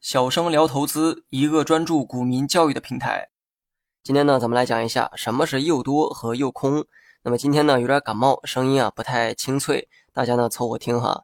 小生聊投资，一个专注股民教育的平台。今天呢，咱们来讲一下什么是诱多和诱空。那么今天呢，有点感冒，声音啊不太清脆，大家呢凑合听哈。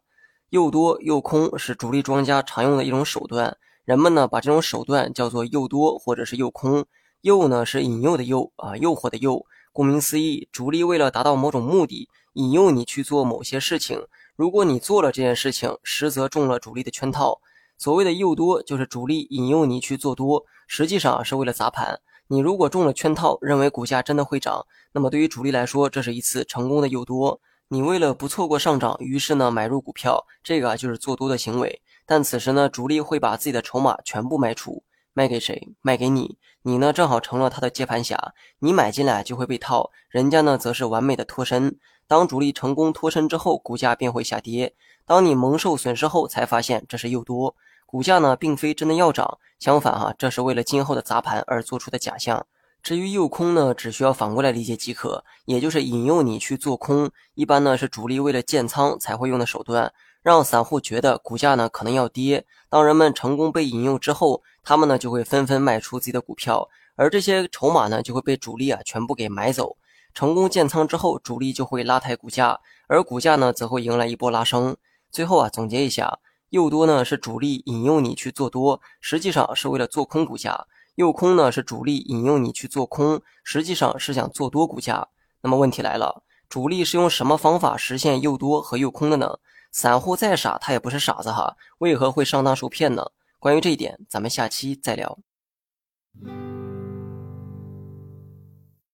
诱多诱空是主力庄家常用的一种手段，人们呢把这种手段叫做诱多或者是诱空。诱呢是引诱的诱啊，诱惑的诱。顾名思义，主力为了达到某种目的，引诱你去做某些事情。如果你做了这件事情，实则中了主力的圈套。所谓的诱多，就是主力引诱你去做多，实际上是为了砸盘。你如果中了圈套，认为股价真的会涨，那么对于主力来说，这是一次成功的诱多。你为了不错过上涨，于是呢买入股票，这个就是做多的行为。但此时呢，主力会把自己的筹码全部卖出。卖给谁？卖给你，你呢正好成了他的接盘侠，你买进来就会被套，人家呢则是完美的脱身。当主力成功脱身之后，股价便会下跌。当你蒙受损失后，才发现这是诱多，股价呢并非真的要涨，相反哈，这是为了今后的砸盘而做出的假象。至于诱空呢，只需要反过来理解即可，也就是引诱你去做空，一般呢是主力为了建仓才会用的手段。让散户觉得股价呢可能要跌，当人们成功被引诱之后，他们呢就会纷纷卖出自己的股票，而这些筹码呢就会被主力啊全部给买走。成功建仓之后，主力就会拉抬股价，而股价呢则会迎来一波拉升。最后啊总结一下，诱多呢是主力引诱你去做多，实际上是为了做空股价；诱空呢是主力引诱你去做空，实际上是想做多股价。那么问题来了，主力是用什么方法实现诱多和诱空的呢？散户再傻，他也不是傻子哈，为何会上当受骗呢？关于这一点，咱们下期再聊。